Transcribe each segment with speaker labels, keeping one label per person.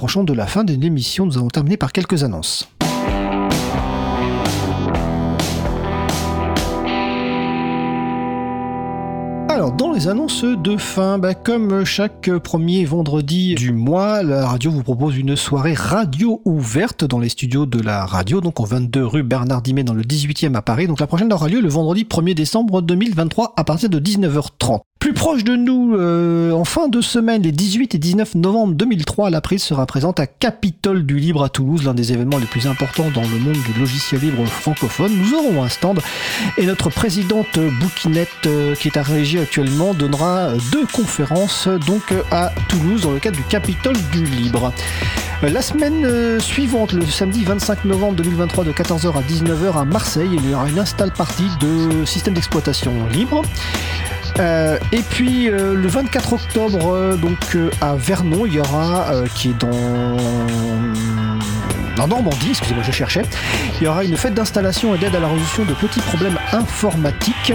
Speaker 1: Approchant de la fin de l'émission, nous allons terminer par quelques annonces. Alors, dans les annonces de fin, bah, comme chaque premier vendredi du mois, la radio vous propose une soirée radio ouverte dans les studios de la radio, donc au 22 rue Bernard Dimet dans le 18e à Paris. Donc la prochaine aura lieu le vendredi 1er décembre 2023 à partir de 19h30. Plus proche de nous, euh, en fin de semaine, les 18 et 19 novembre 2003, la prise sera présente à Capitole du Libre à Toulouse, l'un des événements les plus importants dans le monde du logiciel libre francophone. Nous aurons un stand et notre présidente Bouquinette, euh, qui est à Régie actuellement, donnera deux conférences donc à Toulouse dans le cadre du Capitole du Libre. La semaine suivante, le samedi 25 novembre 2023 de 14h à 19h à Marseille, il y aura une install partie de système d'exploitation libre. Euh, et puis euh, le 24 octobre, euh, donc à Vernon, il y aura, qui est dans en Normandie, excusez-moi, je cherchais, il y aura une fête d'installation et d'aide à la résolution de petits problèmes informatiques.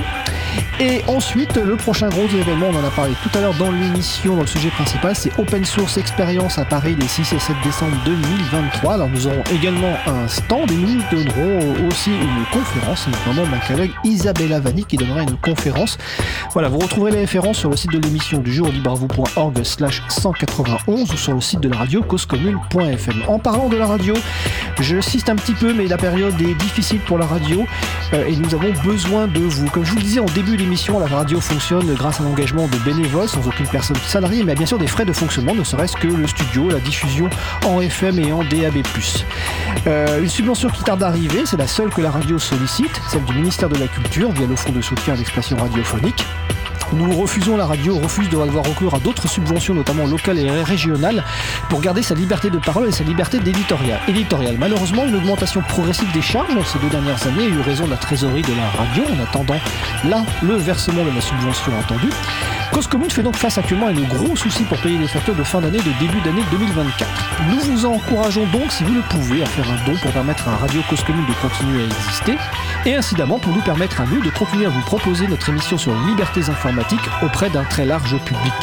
Speaker 1: Et ensuite, le prochain gros événement, on en a parlé tout à l'heure dans l'émission, dans le sujet principal, c'est Open Source Experience à Paris les 6 et 7 décembre 2023. Alors nous aurons également un stand et nous donnerons aussi une conférence, notamment ma collègue Isabella Vanni qui donnera une conférence. Voilà, vous retrouverez les références sur le site de l'émission du jour libravou.org slash 191 ou sur le site de la radio causecommune.fm. En parlant de la radio, je cite un petit peu, mais la période est difficile pour la radio euh, et nous avons besoin de vous. Comme je vous disais en début d'émission, la radio fonctionne grâce à l'engagement de bénévoles sans aucune personne salariée, mais bien sûr des frais de fonctionnement, ne serait-ce que le studio, la diffusion en FM et en DAB+. Euh, une subvention qui tarde à arriver, c'est la seule que la radio sollicite, celle du ministère de la Culture via le Fonds de soutien à l'expression radiophonique. Nous refusons, la radio refuse de avoir recours à d'autres subventions, notamment locales et régionales, pour garder sa liberté de parole et sa liberté d'éditorial. Malheureusement, une augmentation progressive des charges ces deux dernières années a eu raison de la trésorerie de la radio en attendant là le versement de la subvention attendue. Cause Commune fait donc face actuellement à de gros soucis pour payer les factures de fin d'année de début d'année 2024. Nous vous encourageons donc, si vous le pouvez, à faire un don pour permettre à Radio Cause Commune de continuer à exister et incidemment pour nous permettre à nous de continuer à vous proposer notre émission sur les libertés informatiques auprès d'un très large public.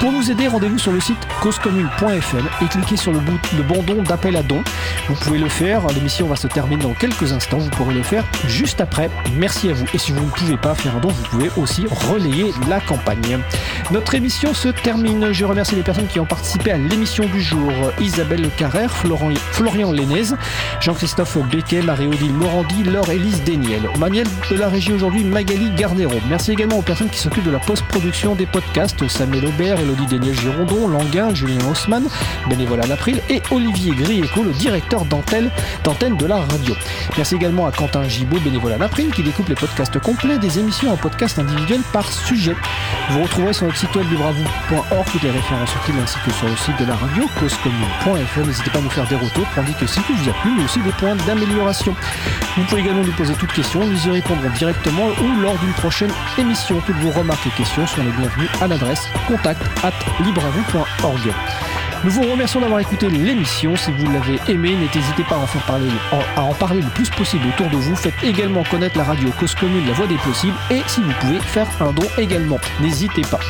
Speaker 1: Pour nous aider, rendez-vous sur le site causecommune.fm et cliquez sur le, bout, le bandon d'appel à don. Vous pouvez le faire, l'émission va se terminer dans quelques instants, vous pourrez le faire juste après. Merci à vous. Et si vous ne pouvez pas faire un don, vous pouvez aussi relayer la campagne. Notre émission se termine. Je remercie les personnes qui ont participé à l'émission du jour. Isabelle Carrère, Florian, Florian Jean-Christophe Becquet, Marie-Odile Morandi, Laure Élise. Au manuel de la régie aujourd'hui, Magali Garnero. Merci également aux personnes qui s'occupent de la post-production des podcasts, Samuel Aubert, Elodie Daniel Girondon, Languin, Julien Haussmann, bénévole à l'April, et Olivier Grieco, le directeur d'antenne de la radio. Merci également à Quentin Gibaud, bénévole à l'April, qui découpe les podcasts complets des émissions en podcast individuels par sujet. Vous retrouverez sur notre site web libravou.org toutes les références utiles ainsi que sur le site de la radio causecommune.fr. N'hésitez pas à nous faire des retours pour indiquer si tout vous a plu, mais aussi des points d'amélioration. Vous pouvez également nous poser toutes questions, nous y répondrons directement ou lors d'une prochaine émission. Toutes vos remarques et questions sont les bienvenues à l'adresse contact at. Nous vous remercions d'avoir écouté l'émission. Si vous l'avez aimé, n'hésitez pas à en, faire parler, à en parler le plus possible autour de vous. Faites également connaître la radio Cause Commune, la voix des possibles. Et si vous pouvez, faire un don également. N'hésitez pas.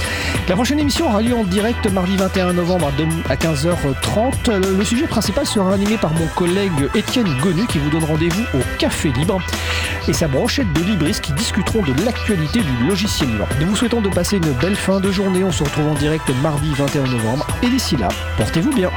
Speaker 1: La prochaine émission aura lieu en direct mardi 21 novembre à 15h30. Le sujet principal sera animé par mon collègue Étienne Gonu qui vous donne rendez-vous au Café Libre et sa brochette de libristes qui discuteront de l'actualité du logiciel libre. Nous vous souhaitons de passer une belle fin de journée. On se retrouve en direct mardi 21 novembre. Et d'ici là, portez-vous bien.